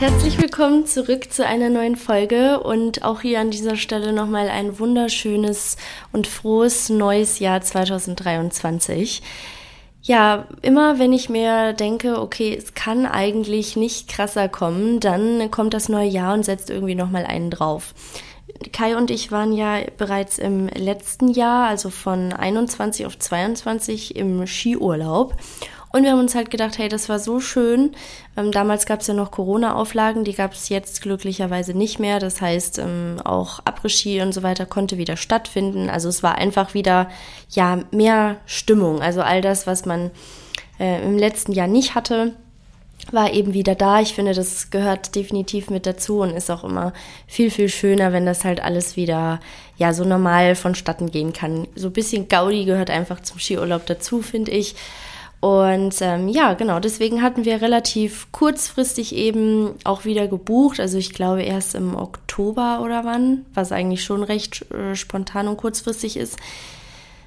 Herzlich willkommen zurück zu einer neuen Folge und auch hier an dieser Stelle nochmal ein wunderschönes und frohes neues Jahr 2023. Ja, immer wenn ich mir denke, okay, es kann eigentlich nicht krasser kommen, dann kommt das neue Jahr und setzt irgendwie nochmal einen drauf. Kai und ich waren ja bereits im letzten Jahr, also von 21 auf 22 im Skiurlaub und wir haben uns halt gedacht, hey, das war so schön. Ähm, damals gab es ja noch Corona-Auflagen, die gab es jetzt glücklicherweise nicht mehr. Das heißt, ähm, auch Après-Ski und so weiter konnte wieder stattfinden. Also es war einfach wieder, ja, mehr Stimmung. Also all das, was man äh, im letzten Jahr nicht hatte, war eben wieder da. Ich finde, das gehört definitiv mit dazu und ist auch immer viel, viel schöner, wenn das halt alles wieder, ja, so normal vonstatten gehen kann. So ein bisschen Gaudi gehört einfach zum Skiurlaub dazu, finde ich. Und ähm, ja, genau, deswegen hatten wir relativ kurzfristig eben auch wieder gebucht. Also ich glaube erst im Oktober oder wann, was eigentlich schon recht äh, spontan und kurzfristig ist.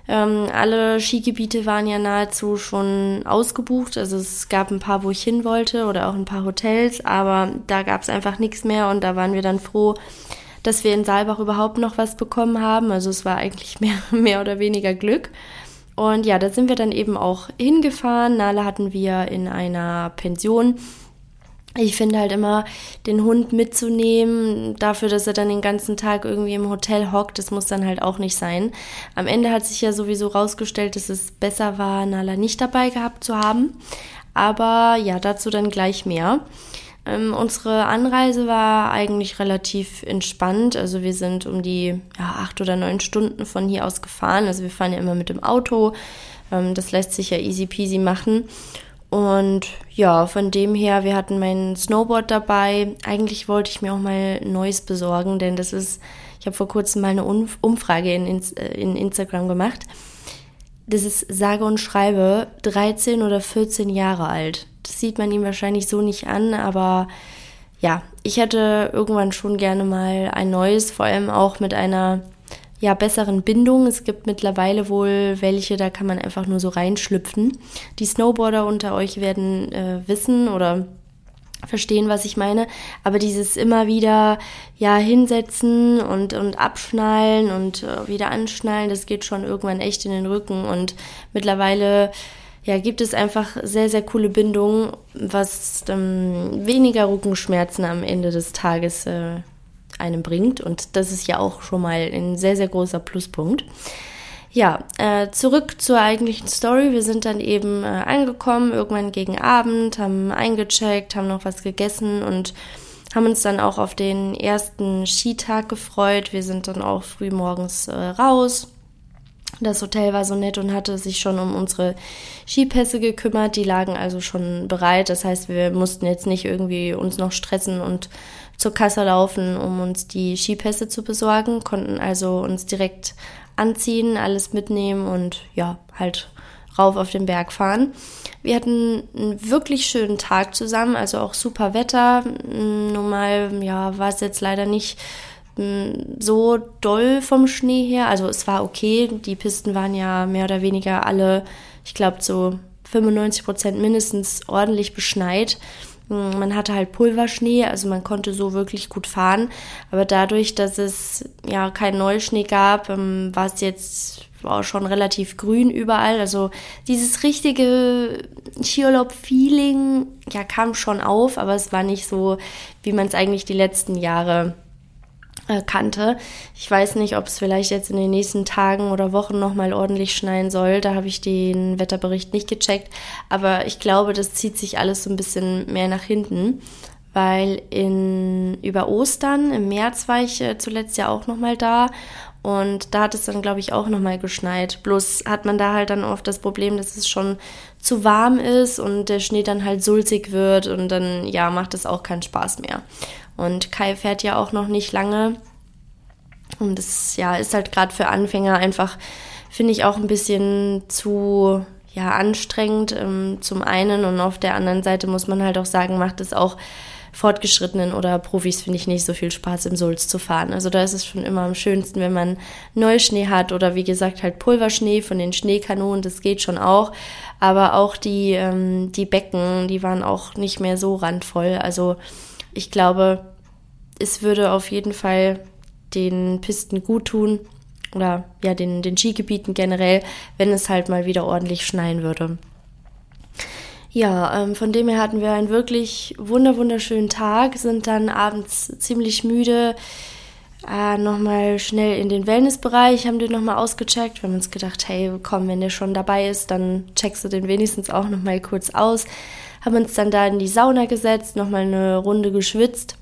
Ähm, alle Skigebiete waren ja nahezu schon ausgebucht. Also es gab ein paar, wo ich hin wollte oder auch ein paar Hotels, aber da gab es einfach nichts mehr und da waren wir dann froh, dass wir in Saalbach überhaupt noch was bekommen haben. Also es war eigentlich mehr, mehr oder weniger Glück. Und ja, da sind wir dann eben auch hingefahren. Nala hatten wir in einer Pension. Ich finde halt immer, den Hund mitzunehmen, dafür, dass er dann den ganzen Tag irgendwie im Hotel hockt, das muss dann halt auch nicht sein. Am Ende hat sich ja sowieso rausgestellt, dass es besser war, Nala nicht dabei gehabt zu haben. Aber ja, dazu dann gleich mehr. Ähm, unsere Anreise war eigentlich relativ entspannt. Also wir sind um die ja, acht oder neun Stunden von hier aus gefahren. Also wir fahren ja immer mit dem Auto. Ähm, das lässt sich ja easy peasy machen. Und ja, von dem her, wir hatten mein Snowboard dabei. Eigentlich wollte ich mir auch mal neues besorgen, denn das ist, ich habe vor kurzem mal eine Umfrage in, äh, in Instagram gemacht. Das ist sage und schreibe 13 oder 14 Jahre alt. Das sieht man ihm wahrscheinlich so nicht an, aber ja, ich hätte irgendwann schon gerne mal ein neues, vor allem auch mit einer ja, besseren Bindung. Es gibt mittlerweile wohl welche, da kann man einfach nur so reinschlüpfen. Die Snowboarder unter euch werden äh, wissen oder verstehen, was ich meine. Aber dieses immer wieder ja hinsetzen und und abschnallen und äh, wieder anschnallen, das geht schon irgendwann echt in den Rücken. Und mittlerweile ja, gibt es einfach sehr, sehr coole Bindungen, was ähm, weniger Rückenschmerzen am Ende des Tages äh, einem bringt. Und das ist ja auch schon mal ein sehr, sehr großer Pluspunkt. Ja, äh, zurück zur eigentlichen Story. Wir sind dann eben äh, angekommen, irgendwann gegen Abend, haben eingecheckt, haben noch was gegessen und haben uns dann auch auf den ersten Skitag gefreut. Wir sind dann auch früh morgens äh, raus, das Hotel war so nett und hatte sich schon um unsere Skipässe gekümmert. Die lagen also schon bereit. Das heißt, wir mussten jetzt nicht irgendwie uns noch stressen und zur Kasse laufen, um uns die Skipässe zu besorgen, konnten also uns direkt anziehen, alles mitnehmen und ja, halt rauf auf den Berg fahren. Wir hatten einen wirklich schönen Tag zusammen, also auch super Wetter. Nun mal, ja, war es jetzt leider nicht so doll vom Schnee her. Also es war okay. Die Pisten waren ja mehr oder weniger alle, ich glaube, so 95 Prozent mindestens ordentlich beschneit. Man hatte halt Pulverschnee, also man konnte so wirklich gut fahren. Aber dadurch, dass es ja keinen Neuschnee gab, ähm, war es jetzt war schon relativ grün überall. Also dieses richtige Skiurlaub-Feeling ja, kam schon auf, aber es war nicht so, wie man es eigentlich die letzten Jahre kannte. Ich weiß nicht, ob es vielleicht jetzt in den nächsten Tagen oder Wochen nochmal ordentlich schneien soll. Da habe ich den Wetterbericht nicht gecheckt. Aber ich glaube, das zieht sich alles so ein bisschen mehr nach hinten. Weil in, über Ostern, im März war ich äh, zuletzt ja auch nochmal da. Und da hat es dann, glaube ich, auch nochmal geschneit. Bloß hat man da halt dann oft das Problem, dass es schon zu warm ist und der Schnee dann halt sulzig wird und dann, ja, macht es auch keinen Spaß mehr. Und Kai fährt ja auch noch nicht lange. Und das ja, ist halt gerade für Anfänger einfach, finde ich, auch ein bisschen zu ja, anstrengend ähm, zum einen und auf der anderen Seite muss man halt auch sagen, macht es auch Fortgeschrittenen oder Profis, finde ich, nicht so viel Spaß im Sulz zu fahren. Also da ist es schon immer am schönsten, wenn man Neuschnee hat oder wie gesagt halt Pulverschnee von den Schneekanonen, das geht schon auch. Aber auch die, ähm, die Becken, die waren auch nicht mehr so randvoll. Also ich glaube, es würde auf jeden Fall den Pisten gut tun oder ja, den, den Skigebieten generell, wenn es halt mal wieder ordentlich schneien würde. Ja, ähm, von dem her hatten wir einen wirklich wunder wunderschönen Tag, sind dann abends ziemlich müde, äh, nochmal schnell in den Wellnessbereich, haben den nochmal ausgecheckt. Wir haben uns gedacht, hey, komm, wenn der schon dabei ist, dann checkst du den wenigstens auch nochmal kurz aus. Haben uns dann da in die Sauna gesetzt, nochmal eine Runde geschwitzt.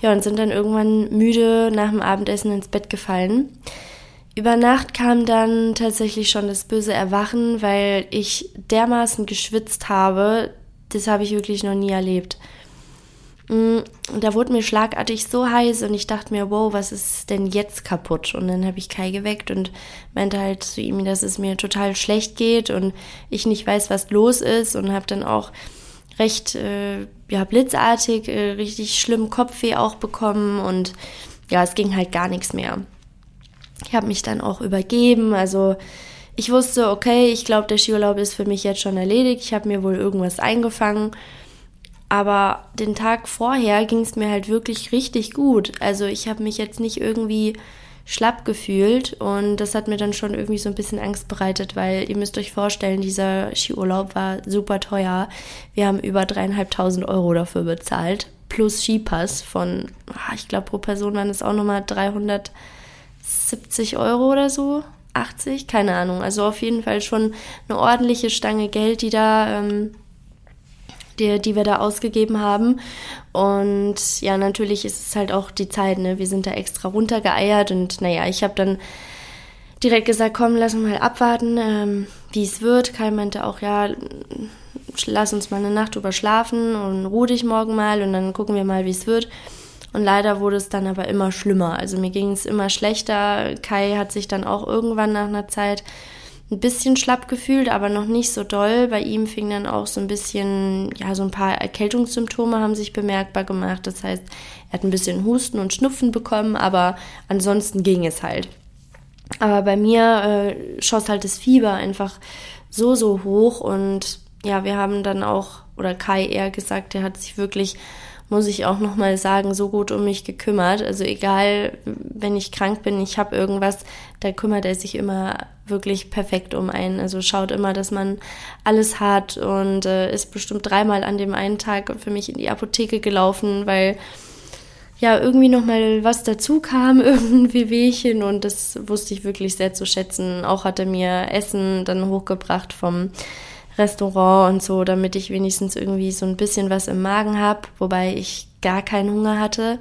Ja, und sind dann irgendwann müde nach dem Abendessen ins Bett gefallen. Über Nacht kam dann tatsächlich schon das böse Erwachen, weil ich dermaßen geschwitzt habe. Das habe ich wirklich noch nie erlebt. Mm, da wurde mir schlagartig so heiß und ich dachte mir, wow, was ist denn jetzt kaputt? Und dann habe ich Kai geweckt und meinte halt zu ihm, dass es mir total schlecht geht und ich nicht weiß, was los ist und habe dann auch recht äh, ja blitzartig äh, richtig schlimm Kopfweh auch bekommen und ja, es ging halt gar nichts mehr. Ich habe mich dann auch übergeben. Also ich wusste, okay, ich glaube, der Skiurlaub ist für mich jetzt schon erledigt. Ich habe mir wohl irgendwas eingefangen. Aber den Tag vorher ging es mir halt wirklich richtig gut. Also ich habe mich jetzt nicht irgendwie schlapp gefühlt und das hat mir dann schon irgendwie so ein bisschen Angst bereitet, weil ihr müsst euch vorstellen, dieser Skiurlaub war super teuer. Wir haben über dreieinhalbtausend Euro dafür bezahlt, plus Skipass von, ah, ich glaube pro Person waren es auch nochmal 300 70 Euro oder so, 80, keine Ahnung. Also auf jeden Fall schon eine ordentliche Stange Geld, die da, ähm, die, die wir da ausgegeben haben. Und ja, natürlich ist es halt auch die Zeit, ne? Wir sind da extra runtergeeiert und naja, ich habe dann direkt gesagt, komm, lass uns mal abwarten, ähm, wie es wird. Kai meinte auch, ja, lass uns mal eine Nacht drüber schlafen und ruh dich morgen mal und dann gucken wir mal, wie es wird. Und leider wurde es dann aber immer schlimmer. Also mir ging es immer schlechter. Kai hat sich dann auch irgendwann nach einer Zeit ein bisschen schlapp gefühlt, aber noch nicht so doll. Bei ihm fing dann auch so ein bisschen, ja, so ein paar Erkältungssymptome haben sich bemerkbar gemacht. Das heißt, er hat ein bisschen Husten und Schnupfen bekommen, aber ansonsten ging es halt. Aber bei mir äh, schoss halt das Fieber einfach so, so hoch und ja, wir haben dann auch, oder Kai eher gesagt, der hat sich wirklich muss ich auch nochmal sagen, so gut um mich gekümmert. Also egal, wenn ich krank bin, ich habe irgendwas, da kümmert er sich immer wirklich perfekt um einen. Also schaut immer, dass man alles hat und äh, ist bestimmt dreimal an dem einen Tag für mich in die Apotheke gelaufen, weil ja irgendwie nochmal was dazu kam, irgendein Wehwehchen und das wusste ich wirklich sehr zu schätzen. Auch hat er mir Essen dann hochgebracht vom Restaurant und so, damit ich wenigstens irgendwie so ein bisschen was im Magen habe, wobei ich gar keinen Hunger hatte.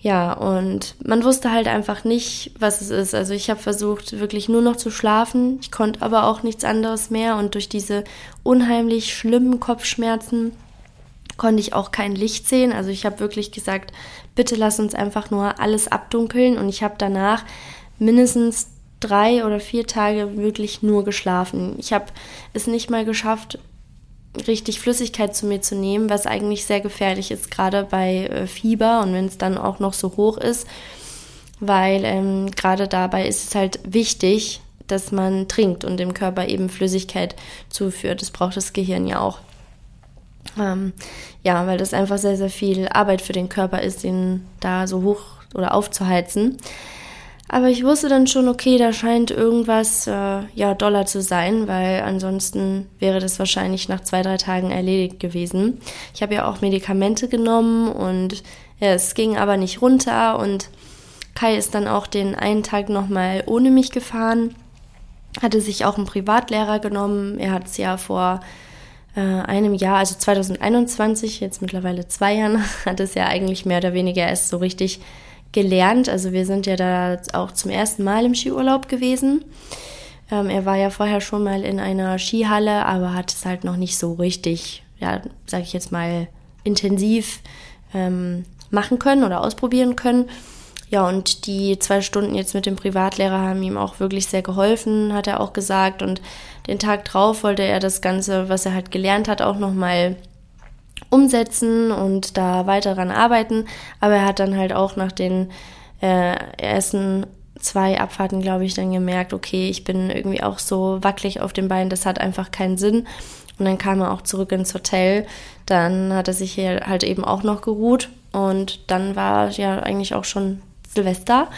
Ja, und man wusste halt einfach nicht, was es ist. Also ich habe versucht, wirklich nur noch zu schlafen. Ich konnte aber auch nichts anderes mehr. Und durch diese unheimlich schlimmen Kopfschmerzen konnte ich auch kein Licht sehen. Also ich habe wirklich gesagt, bitte lass uns einfach nur alles abdunkeln. Und ich habe danach mindestens drei oder vier Tage wirklich nur geschlafen. Ich habe es nicht mal geschafft, richtig Flüssigkeit zu mir zu nehmen, was eigentlich sehr gefährlich ist, gerade bei äh, Fieber und wenn es dann auch noch so hoch ist, weil ähm, gerade dabei ist es halt wichtig, dass man trinkt und dem Körper eben Flüssigkeit zuführt. Das braucht das Gehirn ja auch. Ähm, ja, weil das einfach sehr, sehr viel Arbeit für den Körper ist, ihn da so hoch oder aufzuheizen. Aber ich wusste dann schon, okay, da scheint irgendwas äh, ja doller zu sein, weil ansonsten wäre das wahrscheinlich nach zwei, drei Tagen erledigt gewesen. Ich habe ja auch Medikamente genommen und ja, es ging aber nicht runter und Kai ist dann auch den einen Tag nochmal ohne mich gefahren, hatte sich auch einen Privatlehrer genommen. Er hat es ja vor äh, einem Jahr, also 2021, jetzt mittlerweile zwei Jahren, hat es ja eigentlich mehr oder weniger erst so richtig gelernt. Also wir sind ja da auch zum ersten Mal im Skiurlaub gewesen. Ähm, er war ja vorher schon mal in einer Skihalle, aber hat es halt noch nicht so richtig, ja, sag ich jetzt mal, intensiv ähm, machen können oder ausprobieren können. Ja, und die zwei Stunden jetzt mit dem Privatlehrer haben ihm auch wirklich sehr geholfen, hat er auch gesagt. Und den Tag drauf wollte er das Ganze, was er halt gelernt hat, auch nochmal umsetzen und da weiter dran arbeiten. Aber er hat dann halt auch nach den äh, ersten zwei Abfahrten, glaube ich, dann gemerkt, okay, ich bin irgendwie auch so wackelig auf den Beinen, das hat einfach keinen Sinn. Und dann kam er auch zurück ins Hotel. Dann hat er sich hier halt eben auch noch geruht. Und dann war ja eigentlich auch schon Silvester.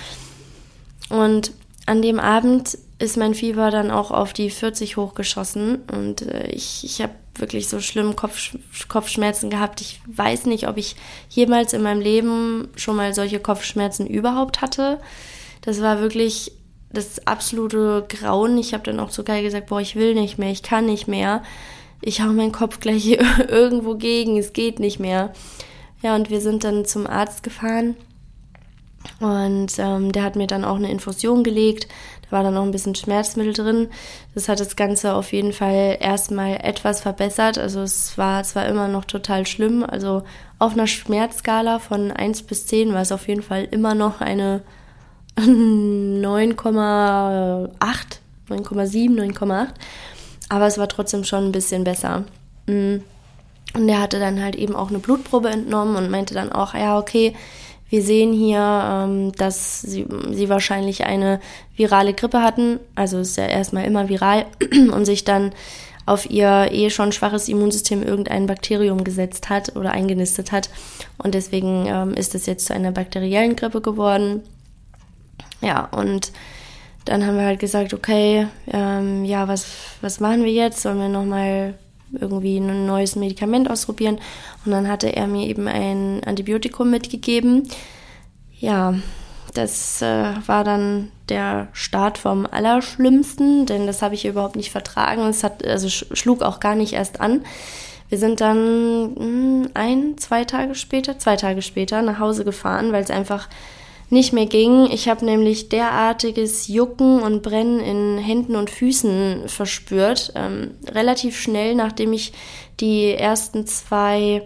Und an dem Abend ist mein Fieber dann auch auf die 40 hochgeschossen. Und äh, ich, ich habe wirklich so schlimm Kopf, Kopfschmerzen gehabt. Ich weiß nicht, ob ich jemals in meinem Leben schon mal solche Kopfschmerzen überhaupt hatte. Das war wirklich das absolute Grauen. Ich habe dann auch zu Kai gesagt, boah, ich will nicht mehr, ich kann nicht mehr. Ich hau meinen Kopf gleich irgendwo gegen, es geht nicht mehr. Ja, und wir sind dann zum Arzt gefahren und ähm, der hat mir dann auch eine Infusion gelegt. Da war dann noch ein bisschen Schmerzmittel drin. Das hat das Ganze auf jeden Fall erstmal etwas verbessert. Also es war zwar immer noch total schlimm. Also auf einer Schmerzskala von 1 bis 10 war es auf jeden Fall immer noch eine 9,8, 9,7, 9,8. Aber es war trotzdem schon ein bisschen besser. Mm. Und der hatte dann halt eben auch eine Blutprobe entnommen und meinte dann auch, ja, okay, wir sehen hier, ähm, dass sie, sie wahrscheinlich eine virale Grippe hatten. Also ist ja erstmal immer viral und sich dann auf ihr eh schon schwaches Immunsystem irgendein Bakterium gesetzt hat oder eingenistet hat. Und deswegen ähm, ist es jetzt zu einer bakteriellen Grippe geworden. Ja, und dann haben wir halt gesagt, okay, ähm, ja, was, was machen wir jetzt? Sollen wir nochmal irgendwie ein neues Medikament ausprobieren? Und dann hatte er mir eben ein Antibiotikum mitgegeben. Ja, das äh, war dann der Start vom Allerschlimmsten, denn das habe ich überhaupt nicht vertragen. Es hat, also schlug auch gar nicht erst an. Wir sind dann mh, hm, ein, zwei Tage später, zwei Tage später nach Hause gefahren, weil es einfach nicht mehr ging. Ich habe nämlich derartiges Jucken und Brennen in Händen und Füßen verspürt. Ähm, relativ schnell, nachdem ich die ersten zwei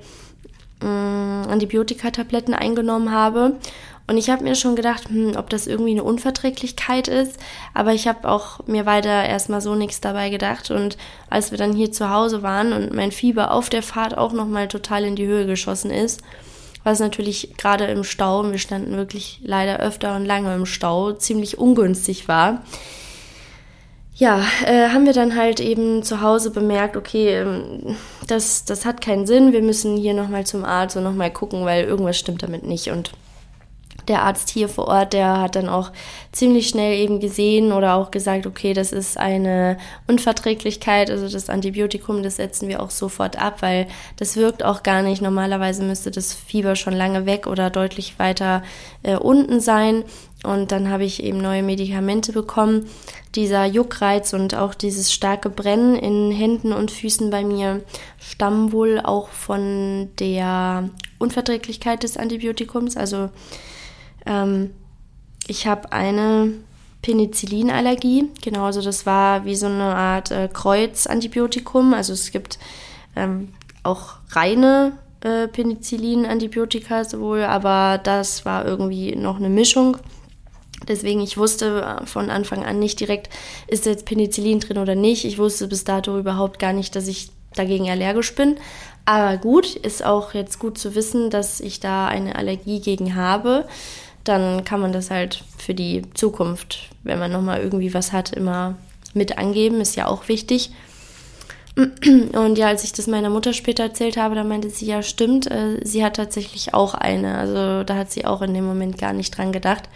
äh, Antibiotika-Tabletten eingenommen habe. Und ich habe mir schon gedacht, hm, ob das irgendwie eine Unverträglichkeit ist. Aber ich habe auch mir weiter erstmal so nichts dabei gedacht. Und als wir dann hier zu Hause waren und mein Fieber auf der Fahrt auch nochmal total in die Höhe geschossen ist, was natürlich gerade im Stau, wir standen wirklich leider öfter und lange im Stau, ziemlich ungünstig war. Ja, äh, haben wir dann halt eben zu Hause bemerkt, okay, ähm, das, das hat keinen Sinn, wir müssen hier nochmal zum Arzt und nochmal gucken, weil irgendwas stimmt damit nicht. Und der Arzt hier vor Ort, der hat dann auch ziemlich schnell eben gesehen oder auch gesagt, okay, das ist eine Unverträglichkeit, also das Antibiotikum, das setzen wir auch sofort ab, weil das wirkt auch gar nicht. Normalerweise müsste das Fieber schon lange weg oder deutlich weiter äh, unten sein. Und dann habe ich eben neue Medikamente bekommen. Dieser Juckreiz und auch dieses starke Brennen in Händen und Füßen bei mir stammen wohl auch von der Unverträglichkeit des Antibiotikums. Also ähm, ich habe eine Penicillinallergie. Genau, also das war wie so eine Art äh, Kreuzantibiotikum. Also es gibt ähm, auch reine äh, Penicillin-Antibiotika sowohl, aber das war irgendwie noch eine Mischung. Deswegen, ich wusste äh, von Anfang an nicht direkt, ist jetzt Penicillin drin oder nicht. Ich wusste bis dato überhaupt gar nicht, dass ich dagegen allergisch bin. Aber gut, ist auch jetzt gut zu wissen, dass ich da eine Allergie gegen habe dann kann man das halt für die Zukunft, wenn man nochmal irgendwie was hat, immer mit angeben, ist ja auch wichtig. Und ja, als ich das meiner Mutter später erzählt habe, da meinte sie, ja, stimmt, äh, sie hat tatsächlich auch eine. Also da hat sie auch in dem Moment gar nicht dran gedacht.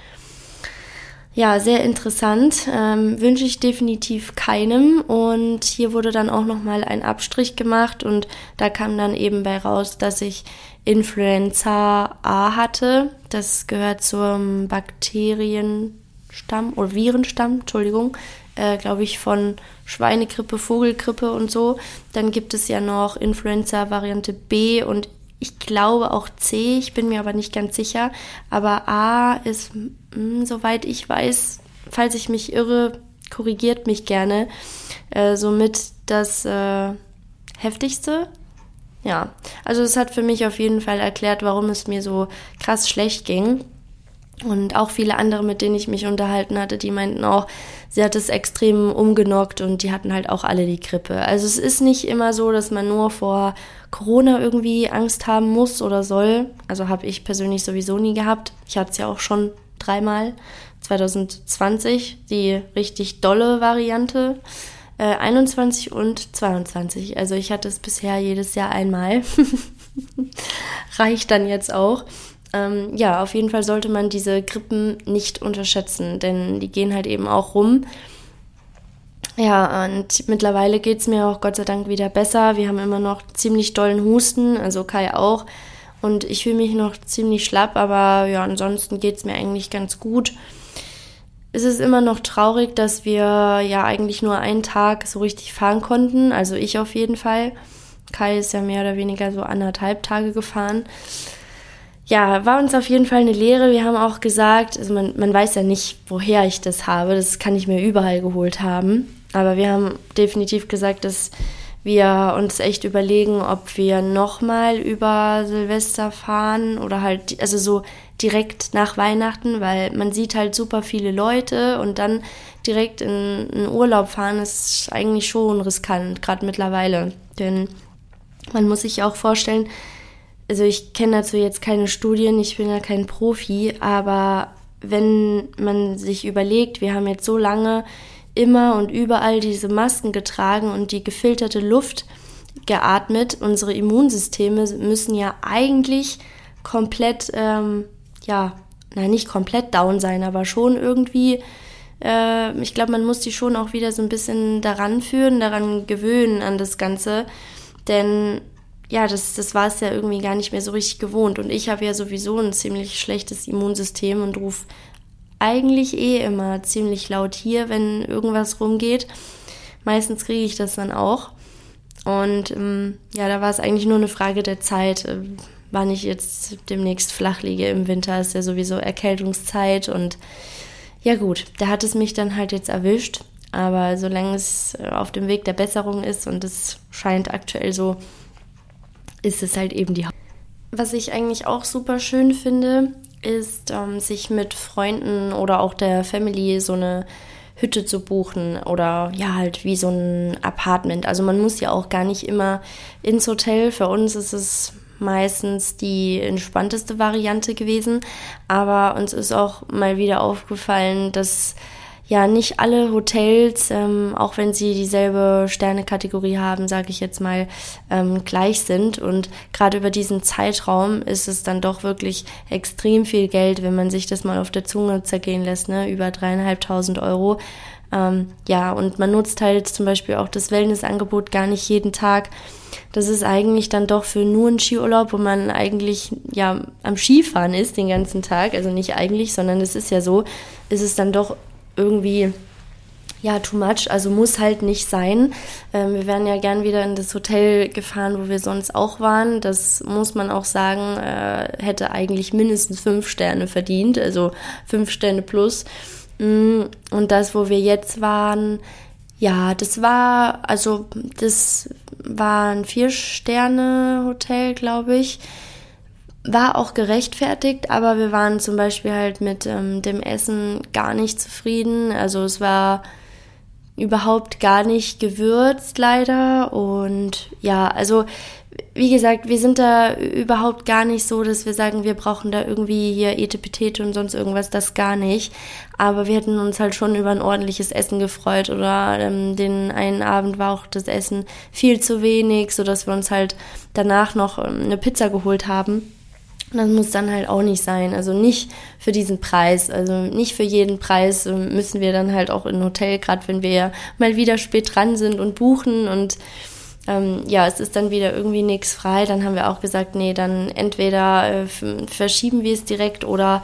Ja, sehr interessant. Ähm, wünsche ich definitiv keinem. Und hier wurde dann auch nochmal ein Abstrich gemacht und da kam dann eben bei raus, dass ich Influenza A hatte. Das gehört zum Bakterienstamm oder Virenstamm, Entschuldigung, äh, glaube ich, von Schweinegrippe, Vogelgrippe und so. Dann gibt es ja noch Influenza Variante B und ich glaube auch C, ich bin mir aber nicht ganz sicher. Aber A ist, mh, hm, soweit ich weiß, falls ich mich irre, korrigiert mich gerne, äh, somit das äh, heftigste ja, also es hat für mich auf jeden Fall erklärt, warum es mir so krass schlecht ging. Und auch viele andere, mit denen ich mich unterhalten hatte, die meinten auch, sie hat es extrem umgenockt und die hatten halt auch alle die Grippe. Also es ist nicht immer so, dass man nur vor Corona irgendwie Angst haben muss oder soll. Also habe ich persönlich sowieso nie gehabt. Ich hatte es ja auch schon dreimal. 2020 die richtig dolle Variante. Äh, 21 und 22. Also ich hatte es bisher jedes Jahr einmal. Reicht dann jetzt auch. Ähm, ja, auf jeden Fall sollte man diese Grippen nicht unterschätzen, denn die gehen halt eben auch rum. Ja, und mittlerweile geht es mir auch Gott sei Dank wieder besser. Wir haben immer noch ziemlich dollen Husten, also Kai auch. Und ich fühle mich noch ziemlich schlapp, aber ja, ansonsten geht es mir eigentlich ganz gut. Es ist immer noch traurig, dass wir ja eigentlich nur einen Tag so richtig fahren konnten. Also ich auf jeden Fall. Kai ist ja mehr oder weniger so anderthalb Tage gefahren. Ja, war uns auf jeden Fall eine Lehre. Wir haben auch gesagt, also man, man weiß ja nicht, woher ich das habe. Das kann ich mir überall geholt haben. Aber wir haben definitiv gesagt, dass wir uns echt überlegen, ob wir nochmal über Silvester fahren oder halt, also so direkt nach Weihnachten, weil man sieht halt super viele Leute und dann direkt in einen Urlaub fahren ist eigentlich schon riskant, gerade mittlerweile. Denn man muss sich auch vorstellen, also ich kenne dazu jetzt keine Studien, ich bin ja kein Profi, aber wenn man sich überlegt, wir haben jetzt so lange immer und überall diese Masken getragen und die gefilterte Luft geatmet. Unsere Immunsysteme müssen ja eigentlich komplett, ähm, ja, nein, nicht komplett down sein, aber schon irgendwie, äh, ich glaube, man muss die schon auch wieder so ein bisschen daran führen, daran gewöhnen an das Ganze. Denn ja, das, das war es ja irgendwie gar nicht mehr so richtig gewohnt. Und ich habe ja sowieso ein ziemlich schlechtes Immunsystem und rufe eigentlich eh immer ziemlich laut hier, wenn irgendwas rumgeht. Meistens kriege ich das dann auch. Und ähm, ja, da war es eigentlich nur eine Frage der Zeit, äh, wann ich jetzt demnächst flach liege. Im Winter ist ja sowieso Erkältungszeit und ja gut, da hat es mich dann halt jetzt erwischt. Aber solange es auf dem Weg der Besserung ist und es scheint aktuell so, ist es halt eben die Hauptsache. Was ich eigentlich auch super schön finde, ist, ähm, sich mit Freunden oder auch der Family so eine Hütte zu buchen oder ja, halt wie so ein Apartment. Also man muss ja auch gar nicht immer ins Hotel. Für uns ist es meistens die entspannteste Variante gewesen. Aber uns ist auch mal wieder aufgefallen, dass ja nicht alle Hotels, ähm, auch wenn sie dieselbe Sternekategorie haben, sage ich jetzt mal, ähm, gleich sind. Und gerade über diesen Zeitraum ist es dann doch wirklich extrem viel Geld, wenn man sich das mal auf der Zunge zergehen lässt, ne? über dreieinhalbtausend Euro. Ähm, ja, und man nutzt halt zum Beispiel auch das Wellnessangebot gar nicht jeden Tag. Das ist eigentlich dann doch für nur einen Skiurlaub, wo man eigentlich ja am Skifahren ist den ganzen Tag. Also nicht eigentlich, sondern es ist ja so, ist es dann doch irgendwie ja, too much, also muss halt nicht sein. Ähm, wir wären ja gern wieder in das Hotel gefahren, wo wir sonst auch waren. Das muss man auch sagen, äh, hätte eigentlich mindestens fünf Sterne verdient, also fünf Sterne plus. Mm, und das, wo wir jetzt waren, ja, das war, also das war ein Vier-Sterne-Hotel, glaube ich war auch gerechtfertigt, aber wir waren zum Beispiel halt mit ähm, dem Essen gar nicht zufrieden. Also es war überhaupt gar nicht gewürzt leider. Und ja, also wie gesagt, wir sind da überhaupt gar nicht so, dass wir sagen, wir brauchen da irgendwie hier Etepetete und sonst irgendwas, das gar nicht. Aber wir hätten uns halt schon über ein ordentliches Essen gefreut oder ähm, den einen Abend war auch das Essen viel zu wenig, sodass wir uns halt danach noch ähm, eine Pizza geholt haben. Das muss dann halt auch nicht sein. Also nicht für diesen Preis. Also nicht für jeden Preis müssen wir dann halt auch in ein Hotel, gerade wenn wir mal wieder spät dran sind und buchen und ähm, ja, es ist dann wieder irgendwie nichts frei. Dann haben wir auch gesagt, nee, dann entweder äh, verschieben wir es direkt oder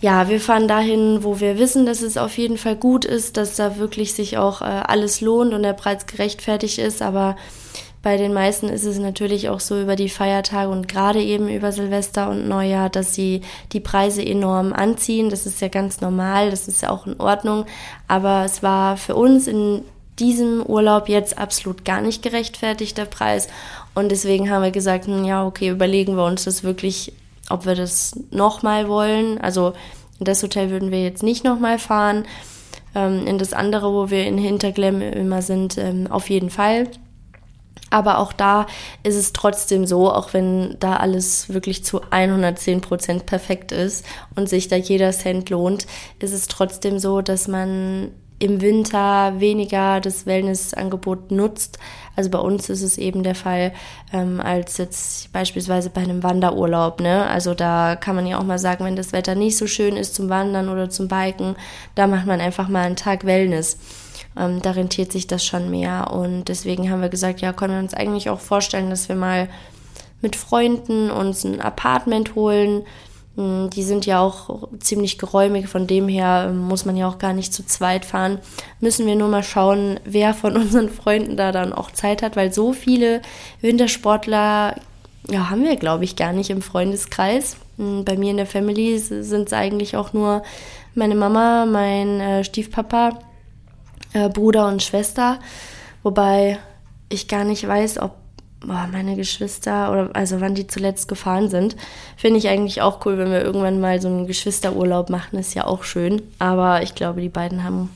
ja, wir fahren dahin, wo wir wissen, dass es auf jeden Fall gut ist, dass da wirklich sich auch äh, alles lohnt und der Preis gerechtfertigt ist, aber bei den meisten ist es natürlich auch so über die Feiertage und gerade eben über Silvester und Neujahr, dass sie die Preise enorm anziehen. Das ist ja ganz normal, das ist ja auch in Ordnung. Aber es war für uns in diesem Urlaub jetzt absolut gar nicht gerechtfertigt, der Preis. Und deswegen haben wir gesagt, hm, ja, okay, überlegen wir uns das wirklich, ob wir das nochmal wollen. Also in das Hotel würden wir jetzt nicht nochmal fahren. Ähm, in das andere, wo wir in Hinterglemm immer sind, ähm, auf jeden Fall. Aber auch da ist es trotzdem so, auch wenn da alles wirklich zu 110 Prozent perfekt ist und sich da jeder Cent lohnt, ist es trotzdem so, dass man im Winter weniger das Wellnessangebot nutzt. Also bei uns ist es eben der Fall, ähm, als jetzt beispielsweise bei einem Wanderurlaub. Ne? Also da kann man ja auch mal sagen, wenn das Wetter nicht so schön ist zum Wandern oder zum Biken, da macht man einfach mal einen Tag Wellness. Ähm, da rentiert sich das schon mehr. Und deswegen haben wir gesagt, ja, können wir uns eigentlich auch vorstellen, dass wir mal mit Freunden uns ein Apartment holen hm, die sind ja auch ziemlich geräumig, von dem her ähm, muss man ja auch gar nicht zu zweit fahren. Müssen wir nur mal schauen, wer von unseren Freunden da dann auch Zeit hat, weil so viele Wintersportler ja, haben wir, glaube ich, gar nicht im Freundeskreis. Hm, bei mir in der Family sind es eigentlich auch nur meine Mama, mein äh, Stiefpapa, äh, Bruder und Schwester. Wobei ich gar nicht weiß, ob boah, meine Geschwister oder also wann die zuletzt gefahren sind, finde ich eigentlich auch cool, wenn wir irgendwann mal so einen Geschwisterurlaub machen, ist ja auch schön. Aber ich glaube, die beiden haben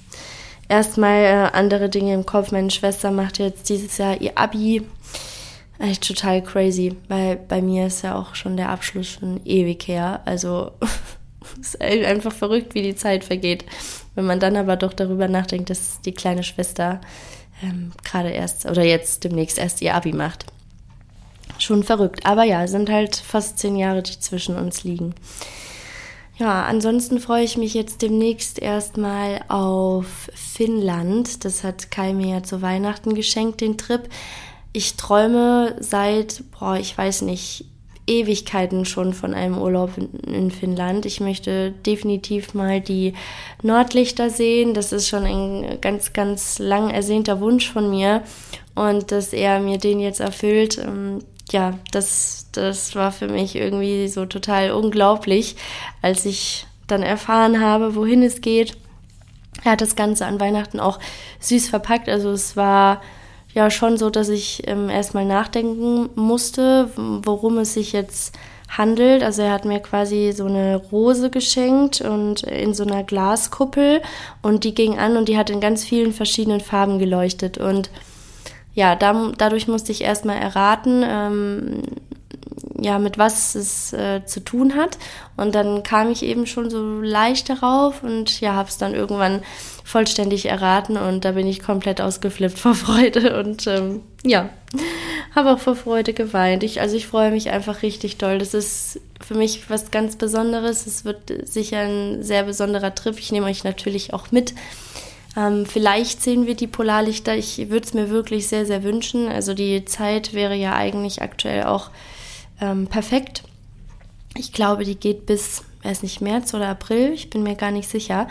erstmal äh, andere Dinge im Kopf. Meine Schwester macht jetzt dieses Jahr ihr Abi. Echt total crazy, weil bei mir ist ja auch schon der Abschluss schon ewig her. Also ist einfach verrückt, wie die Zeit vergeht. Wenn man dann aber doch darüber nachdenkt, dass die kleine Schwester ähm, gerade erst oder jetzt demnächst erst ihr Abi macht schon verrückt. Aber ja, sind halt fast zehn Jahre, die zwischen uns liegen. Ja, ansonsten freue ich mich jetzt demnächst erstmal auf Finnland. Das hat Kai mir ja zu Weihnachten geschenkt, den Trip. Ich träume seit, boah, ich weiß nicht, Ewigkeiten schon von einem Urlaub in, in, Finnland. Ich möchte definitiv mal die Nordlichter sehen. Das ist schon ein ganz, ganz lang ersehnter Wunsch von mir. Und dass er mir den jetzt erfüllt, ähm, ja, das, das war für mich irgendwie so total unglaublich, als ich dann erfahren habe, wohin es geht. Er hat das Ganze an Weihnachten auch süß verpackt. Also es war ja schon so, dass ich ähm, erstmal nachdenken musste, worum es sich jetzt handelt. Also er hat mir quasi so eine Rose geschenkt und in so einer Glaskuppel und die ging an und die hat in ganz vielen verschiedenen Farben geleuchtet und ja, da, dadurch musste ich erstmal erraten, ähm, ja, mit was es äh, zu tun hat. Und dann kam ich eben schon so leicht darauf und ja, habe es dann irgendwann vollständig erraten und da bin ich komplett ausgeflippt vor Freude und ähm, ja, habe auch vor Freude geweint. Ich, also ich freue mich einfach richtig doll. Das ist für mich was ganz Besonderes. Es wird sicher ein sehr besonderer Trip. Ich nehme euch natürlich auch mit. Ähm, vielleicht sehen wir die Polarlichter. Ich würde es mir wirklich sehr, sehr wünschen. Also die Zeit wäre ja eigentlich aktuell auch ähm, perfekt. Ich glaube, die geht bis, weiß nicht, März oder April. Ich bin mir gar nicht sicher.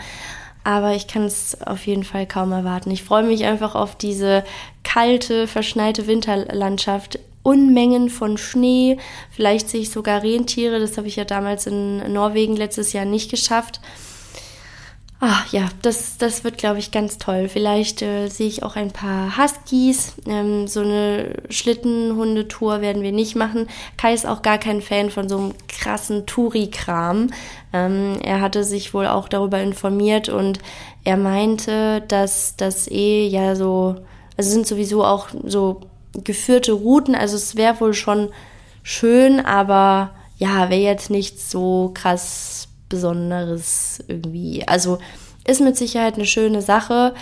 Aber ich kann es auf jeden Fall kaum erwarten. Ich freue mich einfach auf diese kalte, verschneite Winterlandschaft. Unmengen von Schnee, vielleicht sehe ich sogar Rentiere. Das habe ich ja damals in Norwegen letztes Jahr nicht geschafft. Ah ja, das, das wird, glaube ich, ganz toll. Vielleicht äh, sehe ich auch ein paar Huskies. Ähm, so eine Schlittenhundetour werden wir nicht machen. Kai ist auch gar kein Fan von so einem krassen Touri-Kram. Ähm, er hatte sich wohl auch darüber informiert und er meinte, dass das eh ja so, also sind sowieso auch so geführte Routen. Also es wäre wohl schon schön, aber ja, wäre jetzt nicht so krass Besonderes irgendwie. Also ist mit Sicherheit eine schöne Sache,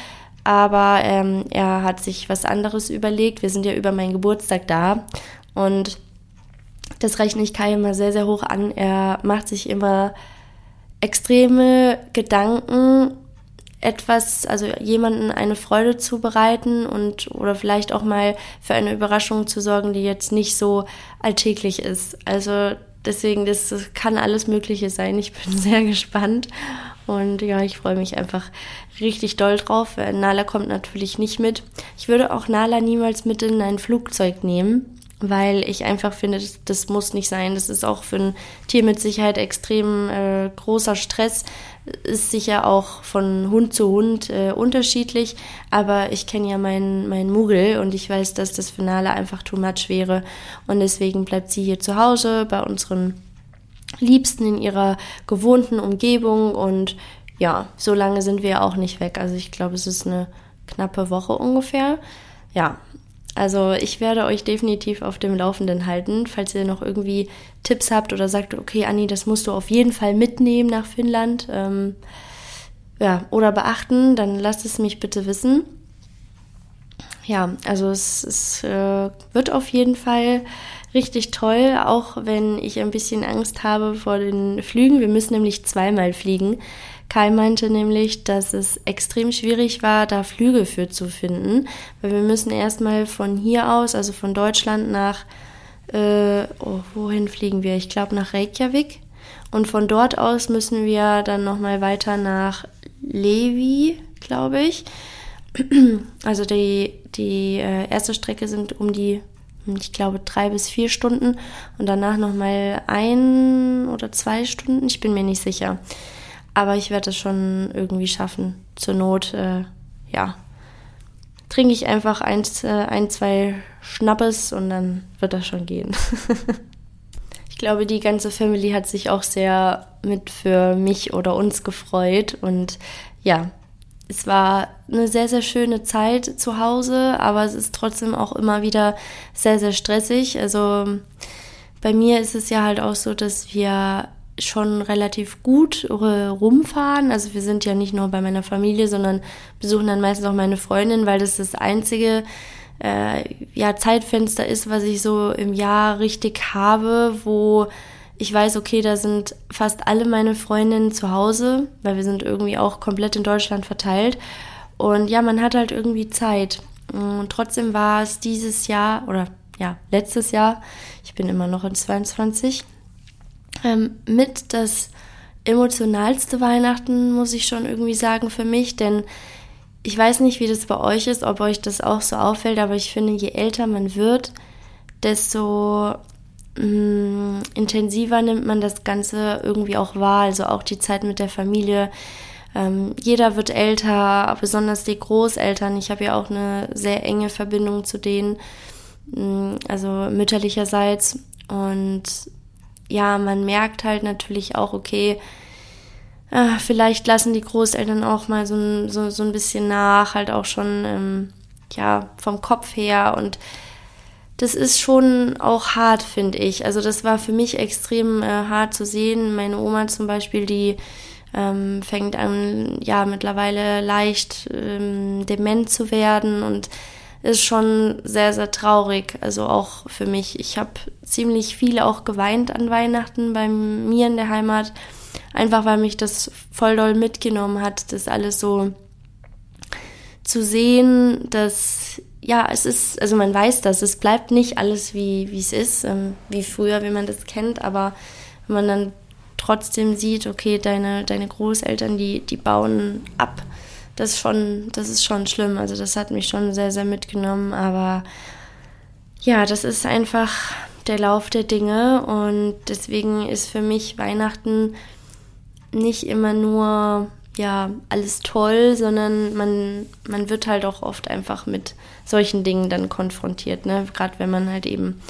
aber ähm, er hat sich was anderes überlegt. Wir sind ja über meinen Geburtstag da und das rechne ich Kai immer sehr, sehr hoch an. Er macht sich immer extreme Gedanken, etwas, also jemanden eine Freude zu bereiten und oder vielleicht auch mal für eine Überraschung zu sorgen, die jetzt nicht so alltäglich ist. Also deswegen, das, das kann alles Mögliche sein. Ich bin sehr gespannt. Und ja, ich freue mich einfach richtig doll drauf. Nala kommt natürlich nicht mit. Ich würde auch Nala niemals mit in ein Flugzeug nehmen, weil ich einfach finde, das, das muss nicht sein. Das ist auch für ein Tier mit Sicherheit extrem äh, großer Stress. Ist sicher auch von Hund zu Hund äh, unterschiedlich, aber ich kenne ja meinen mein Mugel und ich weiß, dass das Finale einfach too much wäre. Und deswegen bleibt sie hier zu Hause bei unseren Liebsten in ihrer gewohnten Umgebung und ja, so lange sind wir auch nicht weg. Also ich glaube, es ist eine knappe Woche ungefähr. Ja, also ich werde euch definitiv auf dem Laufenden halten, falls ihr noch irgendwie Tipps habt oder sagt, okay, Anni, das musst du auf jeden Fall mitnehmen nach Finnland. Ähm, ja, oder beachten, dann lasst es mich bitte wissen. Ja, also es, es äh, wird auf jeden Fall richtig toll, auch wenn ich ein bisschen Angst habe vor den Flügen. Wir müssen nämlich zweimal fliegen. Kai meinte nämlich, dass es extrem schwierig war, da Flüge für zu finden, weil wir müssen erstmal von hier aus, also von Deutschland nach, äh, oh, wohin fliegen wir? Ich glaube nach Reykjavik. Und von dort aus müssen wir dann nochmal weiter nach Levi, glaube ich. Also die, die äh, erste Strecke sind um die, ich glaube, drei bis vier Stunden und danach nochmal ein oder zwei Stunden. Ich bin mir nicht sicher. Aber ich werde es schon irgendwie schaffen. Zur Not, äh, ja, trinke ich einfach ein, äh, ein, zwei Schnappes und dann wird das schon gehen. ich glaube, die ganze Family hat sich auch sehr mit für mich oder uns gefreut und ja, es war eine sehr, sehr schöne Zeit zu Hause, aber es ist trotzdem auch immer wieder sehr, sehr stressig. Also bei mir ist es ja halt auch so, dass wir schon relativ gut rumfahren. Also wir sind ja nicht nur bei meiner Familie, sondern besuchen dann meistens auch meine Freundin, weil das das einzige äh, ja, Zeitfenster ist, was ich so im Jahr richtig habe, wo ich weiß, okay, da sind fast alle meine Freundinnen zu Hause, weil wir sind irgendwie auch komplett in Deutschland verteilt. Und ja, man hat halt irgendwie Zeit. Und trotzdem war es dieses Jahr oder ja, letztes Jahr, ich bin immer noch in 22, ähm, mit das emotionalste Weihnachten, muss ich schon irgendwie sagen, für mich, denn ich weiß nicht, wie das bei euch ist, ob euch das auch so auffällt, aber ich finde, je älter man wird, desto mh, intensiver nimmt man das Ganze irgendwie auch wahr, also auch die Zeit mit der Familie. Ähm, jeder wird älter, besonders die Großeltern. Ich habe ja auch eine sehr enge Verbindung zu denen, mh, also mütterlicherseits. Und ja, man merkt halt natürlich auch, okay, äh, vielleicht lassen die Großeltern auch mal so, so, so ein bisschen nach, halt auch schon, ähm, ja, vom Kopf her und das ist schon auch hart, finde ich. Also das war für mich extrem äh, hart zu sehen. Meine Oma zum Beispiel, die ähm, fängt an, ja, mittlerweile leicht ähm, dement zu werden und ist schon sehr, sehr traurig. Also auch für mich. Ich habe ziemlich viel auch geweint an Weihnachten bei mir in der Heimat. Einfach weil mich das voll doll mitgenommen hat, das alles so zu sehen, dass ja, es ist, also man weiß das, es bleibt nicht alles wie, es ist, ähm, wie früher, wie man das kennt, aber wenn man dann trotzdem sieht, okay, deine, deine Großeltern, die, die bauen ab, das ist schon, das ist schon schlimm. Also das hat mich schon sehr, sehr mitgenommen, aber ja, das ist einfach der Lauf der Dinge und deswegen ist für mich Weihnachten nicht immer nur ja, alles toll, sondern man, man wird halt auch oft einfach mit solchen Dingen dann konfrontiert, ne? Gerade wenn man halt eben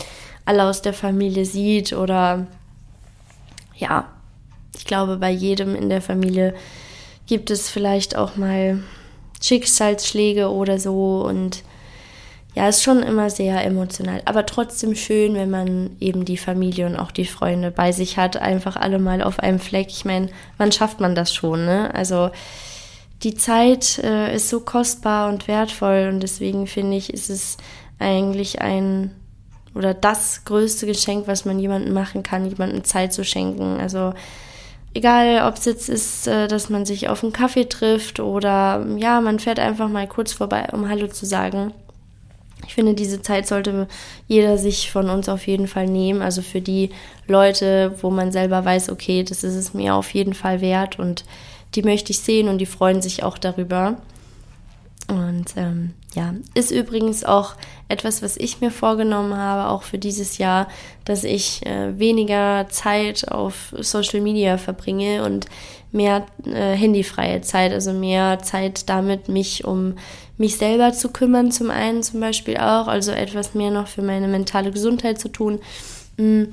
alle aus der Familie sieht oder ja, ich glaube, bei jedem in der Familie gibt es vielleicht auch mal Schicksalsschläge oder so und ja, ist schon immer sehr emotional, aber trotzdem schön, wenn man eben die Familie und auch die Freunde bei sich hat, einfach alle mal auf einem Fleck. Ich meine, wann schafft man das schon, ne? Also die Zeit äh, ist so kostbar und wertvoll und deswegen finde ich, ist es eigentlich ein oder das größte Geschenk, was man jemandem machen kann, jemandem Zeit zu schenken. Also egal, ob es jetzt ist, äh, dass man sich auf einen Kaffee trifft oder ja, man fährt einfach mal kurz vorbei, um Hallo zu sagen ich finde, diese Zeit sollte jeder sich von uns auf jeden Fall nehmen. Also für die Leute, wo man selber weiß, okay, das ist es mir auf jeden Fall wert und die möchte ich sehen und die freuen sich auch darüber. Und ähm, ja, ist übrigens auch etwas, was ich mir vorgenommen habe, auch für dieses Jahr, dass ich äh, weniger Zeit auf Social Media verbringe und mehr äh, handyfreie Zeit, also mehr Zeit damit, mich um mich selber zu kümmern, zum einen zum Beispiel auch, also etwas mehr noch für meine mentale Gesundheit zu tun. Mm,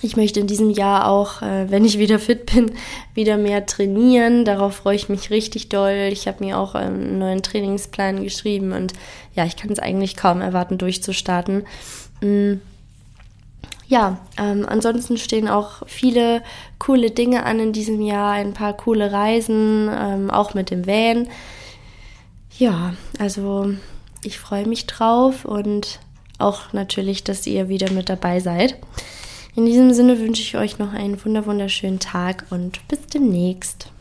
ich möchte in diesem Jahr auch, äh, wenn ich wieder fit bin, wieder mehr trainieren. Darauf freue ich mich richtig doll. Ich habe mir auch ähm, einen neuen Trainingsplan geschrieben und ja, ich kann es eigentlich kaum erwarten, durchzustarten. Mm, ja, ähm, ansonsten stehen auch viele coole Dinge an in diesem Jahr, ein paar coole Reisen, ähm, auch mit dem Van. Ja, also ich freue mich drauf und auch natürlich, dass ihr wieder mit dabei seid. In diesem Sinne wünsche ich euch noch einen wunderschönen Tag und bis demnächst.